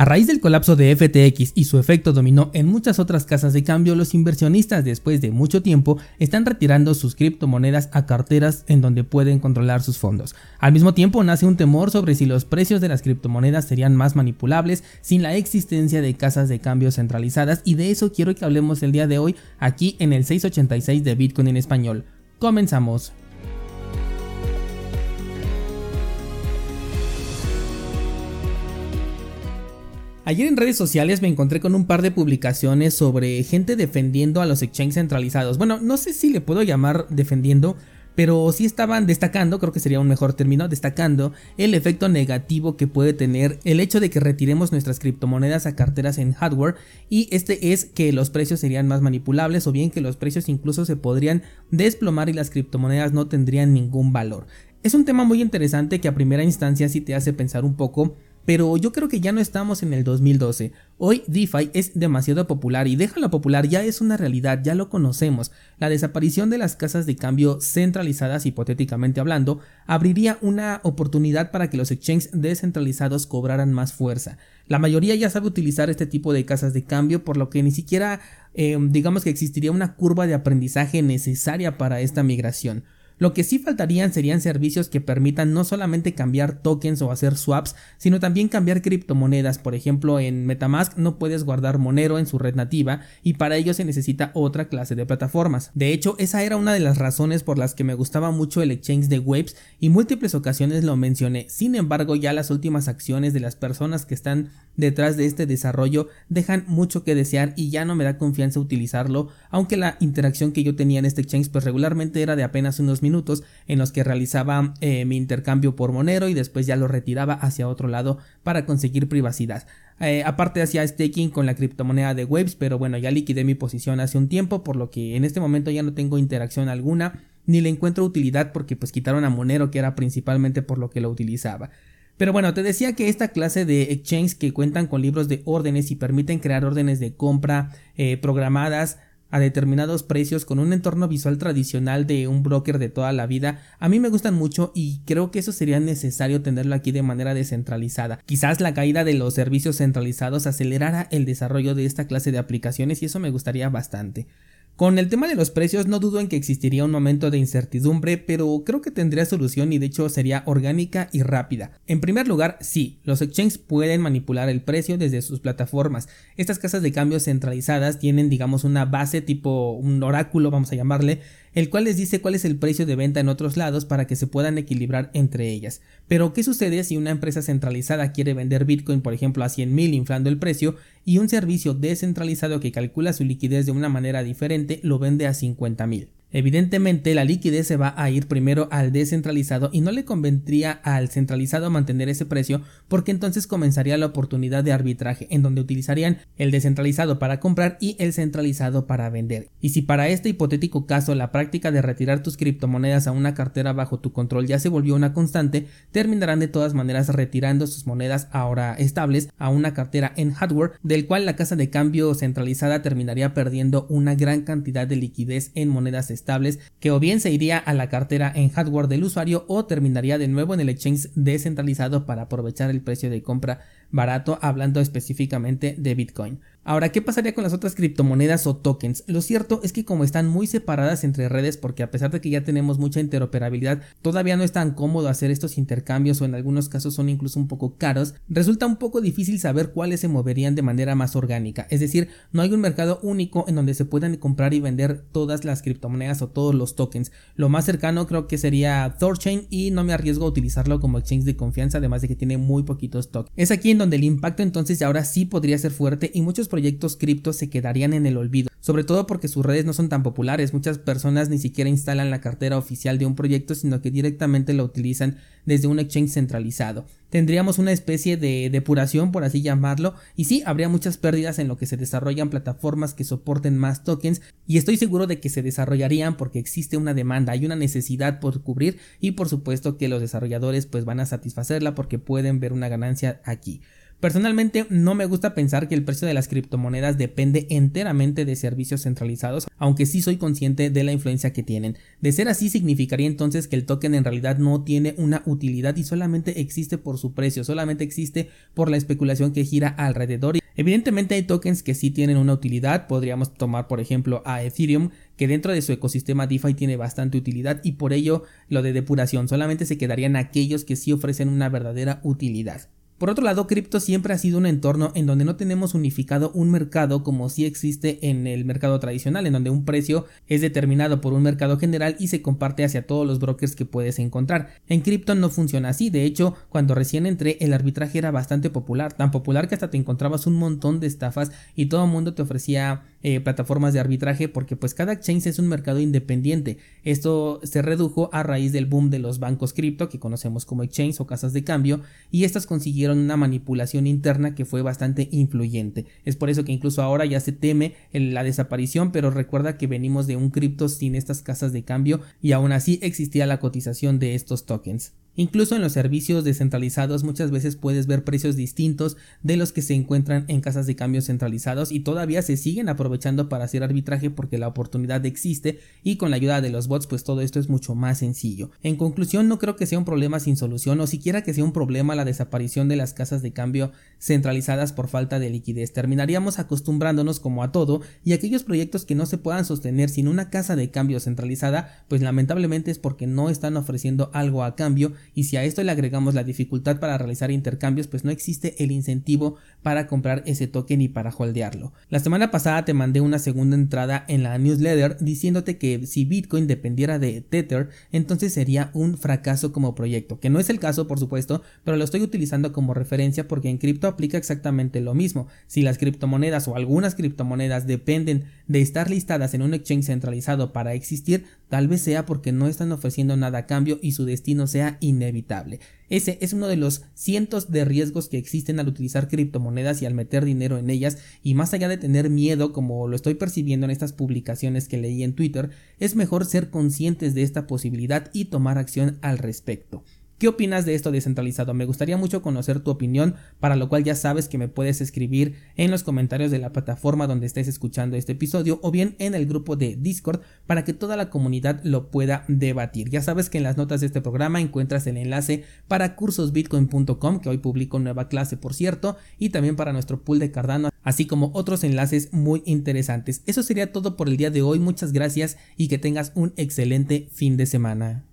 A raíz del colapso de FTX y su efecto dominó en muchas otras casas de cambio, los inversionistas después de mucho tiempo están retirando sus criptomonedas a carteras en donde pueden controlar sus fondos. Al mismo tiempo nace un temor sobre si los precios de las criptomonedas serían más manipulables sin la existencia de casas de cambio centralizadas y de eso quiero que hablemos el día de hoy aquí en el 686 de Bitcoin en español. Comenzamos. Ayer en redes sociales me encontré con un par de publicaciones sobre gente defendiendo a los exchanges centralizados. Bueno, no sé si le puedo llamar defendiendo, pero sí estaban destacando, creo que sería un mejor término, destacando el efecto negativo que puede tener el hecho de que retiremos nuestras criptomonedas a carteras en hardware y este es que los precios serían más manipulables o bien que los precios incluso se podrían desplomar y las criptomonedas no tendrían ningún valor. Es un tema muy interesante que a primera instancia sí te hace pensar un poco pero yo creo que ya no estamos en el 2012. Hoy DeFi es demasiado popular y déjalo popular ya es una realidad, ya lo conocemos. La desaparición de las casas de cambio centralizadas, hipotéticamente hablando, abriría una oportunidad para que los exchanges descentralizados cobraran más fuerza. La mayoría ya sabe utilizar este tipo de casas de cambio, por lo que ni siquiera eh, digamos que existiría una curva de aprendizaje necesaria para esta migración. Lo que sí faltarían serían servicios que permitan no solamente cambiar tokens o hacer swaps, sino también cambiar criptomonedas. Por ejemplo, en Metamask no puedes guardar Monero en su red nativa y para ello se necesita otra clase de plataformas. De hecho, esa era una de las razones por las que me gustaba mucho el exchange de Waves y múltiples ocasiones lo mencioné. Sin embargo, ya las últimas acciones de las personas que están detrás de este desarrollo dejan mucho que desear y ya no me da confianza utilizarlo, aunque la interacción que yo tenía en este exchange pues regularmente era de apenas unos minutos minutos en los que realizaba eh, mi intercambio por Monero y después ya lo retiraba hacia otro lado para conseguir privacidad. Eh, aparte hacía staking con la criptomoneda de Waves, pero bueno, ya liquidé mi posición hace un tiempo, por lo que en este momento ya no tengo interacción alguna, ni le encuentro utilidad porque pues quitaron a Monero, que era principalmente por lo que lo utilizaba. Pero bueno, te decía que esta clase de exchanges que cuentan con libros de órdenes y permiten crear órdenes de compra eh, programadas a determinados precios con un entorno visual tradicional de un broker de toda la vida, a mí me gustan mucho y creo que eso sería necesario tenerlo aquí de manera descentralizada. Quizás la caída de los servicios centralizados acelerara el desarrollo de esta clase de aplicaciones y eso me gustaría bastante. Con el tema de los precios no dudo en que existiría un momento de incertidumbre, pero creo que tendría solución y de hecho sería orgánica y rápida. En primer lugar, sí, los exchanges pueden manipular el precio desde sus plataformas. Estas casas de cambio centralizadas tienen digamos una base tipo un oráculo, vamos a llamarle, el cual les dice cuál es el precio de venta en otros lados para que se puedan equilibrar entre ellas. Pero, ¿qué sucede si una empresa centralizada quiere vender Bitcoin, por ejemplo, a 100 mil inflando el precio, y un servicio descentralizado que calcula su liquidez de una manera diferente lo vende a 50 mil? Evidentemente la liquidez se va a ir primero al descentralizado y no le convendría al centralizado mantener ese precio porque entonces comenzaría la oportunidad de arbitraje en donde utilizarían el descentralizado para comprar y el centralizado para vender. Y si para este hipotético caso la práctica de retirar tus criptomonedas a una cartera bajo tu control ya se volvió una constante, terminarán de todas maneras retirando sus monedas ahora estables a una cartera en hardware del cual la casa de cambio centralizada terminaría perdiendo una gran cantidad de liquidez en monedas que o bien se iría a la cartera en hardware del usuario o terminaría de nuevo en el exchange descentralizado para aprovechar el precio de compra barato hablando específicamente de Bitcoin. Ahora, ¿qué pasaría con las otras criptomonedas o tokens? Lo cierto es que como están muy separadas entre redes porque a pesar de que ya tenemos mucha interoperabilidad, todavía no es tan cómodo hacer estos intercambios o en algunos casos son incluso un poco caros, resulta un poco difícil saber cuáles se moverían de manera más orgánica, es decir, no hay un mercado único en donde se puedan comprar y vender todas las criptomonedas o todos los tokens. Lo más cercano creo que sería Thorchain y no me arriesgo a utilizarlo como exchange de confianza además de que tiene muy poquitos tokens. Es aquí en donde el impacto entonces ahora sí podría ser fuerte y muchos proyectos cripto se quedarían en el olvido, sobre todo porque sus redes no son tan populares, muchas personas ni siquiera instalan la cartera oficial de un proyecto, sino que directamente la utilizan desde un exchange centralizado. Tendríamos una especie de depuración, por así llamarlo, y sí, habría muchas pérdidas en lo que se desarrollan plataformas que soporten más tokens, y estoy seguro de que se desarrollarían porque existe una demanda, hay una necesidad por cubrir, y por supuesto que los desarrolladores pues van a satisfacerla porque pueden ver una ganancia aquí. Personalmente no me gusta pensar que el precio de las criptomonedas depende enteramente de servicios centralizados, aunque sí soy consciente de la influencia que tienen. De ser así significaría entonces que el token en realidad no tiene una utilidad y solamente existe por su precio, solamente existe por la especulación que gira alrededor. Evidentemente hay tokens que sí tienen una utilidad, podríamos tomar por ejemplo a Ethereum, que dentro de su ecosistema DeFi tiene bastante utilidad y por ello lo de depuración solamente se quedarían aquellos que sí ofrecen una verdadera utilidad. Por otro lado, cripto siempre ha sido un entorno en donde no tenemos unificado un mercado como si existe en el mercado tradicional, en donde un precio es determinado por un mercado general y se comparte hacia todos los brokers que puedes encontrar. En cripto no funciona así, de hecho, cuando recién entré el arbitraje era bastante popular, tan popular que hasta te encontrabas un montón de estafas y todo el mundo te ofrecía eh, plataformas de arbitraje porque pues cada exchange es un mercado independiente. Esto se redujo a raíz del boom de los bancos cripto que conocemos como exchange o casas de cambio y estas consiguieron una manipulación interna que fue bastante influyente. Es por eso que incluso ahora ya se teme la desaparición, pero recuerda que venimos de un cripto sin estas casas de cambio y aún así existía la cotización de estos tokens. Incluso en los servicios descentralizados muchas veces puedes ver precios distintos de los que se encuentran en casas de cambio centralizados y todavía se siguen aprovechando para hacer arbitraje porque la oportunidad existe y con la ayuda de los bots pues todo esto es mucho más sencillo. En conclusión no creo que sea un problema sin solución o siquiera que sea un problema la desaparición de las casas de cambio centralizadas por falta de liquidez. Terminaríamos acostumbrándonos como a todo y aquellos proyectos que no se puedan sostener sin una casa de cambio centralizada pues lamentablemente es porque no están ofreciendo algo a cambio y si a esto le agregamos la dificultad para realizar intercambios, pues no existe el incentivo para comprar ese token y para holdearlo. La semana pasada te mandé una segunda entrada en la newsletter diciéndote que si Bitcoin dependiera de Tether, entonces sería un fracaso como proyecto, que no es el caso por supuesto, pero lo estoy utilizando como referencia porque en cripto aplica exactamente lo mismo. Si las criptomonedas o algunas criptomonedas dependen de estar listadas en un exchange centralizado para existir, tal vez sea porque no están ofreciendo nada a cambio y su destino sea inevitable. Ese es uno de los cientos de riesgos que existen al utilizar criptomonedas y al meter dinero en ellas y más allá de tener miedo como lo estoy percibiendo en estas publicaciones que leí en Twitter, es mejor ser conscientes de esta posibilidad y tomar acción al respecto. ¿Qué opinas de esto descentralizado? Me gustaría mucho conocer tu opinión, para lo cual ya sabes que me puedes escribir en los comentarios de la plataforma donde estés escuchando este episodio o bien en el grupo de Discord para que toda la comunidad lo pueda debatir. Ya sabes que en las notas de este programa encuentras el enlace para cursosbitcoin.com, que hoy publico nueva clase por cierto, y también para nuestro pool de Cardano, así como otros enlaces muy interesantes. Eso sería todo por el día de hoy, muchas gracias y que tengas un excelente fin de semana.